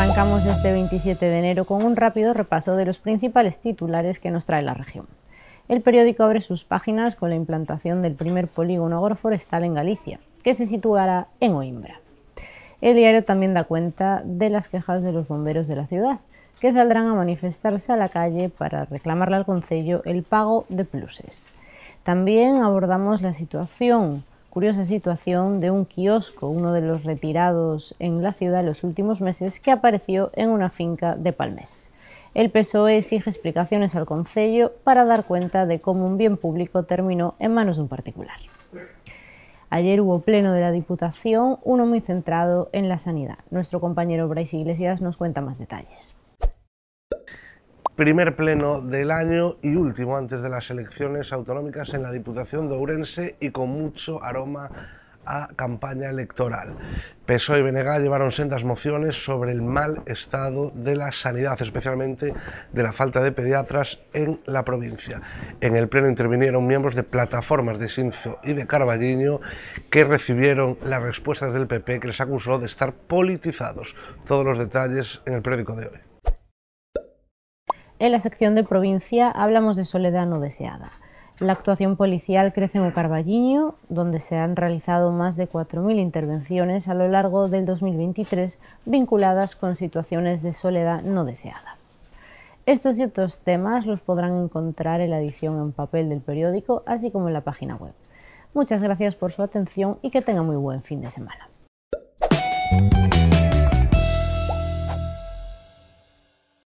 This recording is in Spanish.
Arrancamos este 27 de enero con un rápido repaso de los principales titulares que nos trae la región. El periódico abre sus páginas con la implantación del primer polígono agroforestal en Galicia, que se situará en Oimbra. El diario también da cuenta de las quejas de los bomberos de la ciudad, que saldrán a manifestarse a la calle para reclamarle al Concello el pago de pluses. También abordamos la situación curiosa situación de un kiosco, uno de los retirados en la ciudad en los últimos meses, que apareció en una finca de Palmés. El PSOE exige explicaciones al Concello para dar cuenta de cómo un bien público terminó en manos de un particular. Ayer hubo pleno de la Diputación, uno muy centrado en la sanidad. Nuestro compañero Bryce Iglesias nos cuenta más detalles primer pleno del año y último antes de las elecciones autonómicas en la Diputación de Ourense y con mucho aroma a campaña electoral. PSOE y BNG llevaron sendas mociones sobre el mal estado de la sanidad, especialmente de la falta de pediatras en la provincia. En el pleno intervinieron miembros de plataformas de Sinzo y de Carballiño que recibieron las respuestas del PP que les acusó de estar politizados. Todos los detalles en el periódico de hoy. En la sección de provincia hablamos de soledad no deseada. La actuación policial crece en Ocarballiño, donde se han realizado más de 4.000 intervenciones a lo largo del 2023 vinculadas con situaciones de soledad no deseada. Estos y otros temas los podrán encontrar en la edición en papel del periódico, así como en la página web. Muchas gracias por su atención y que tengan muy buen fin de semana.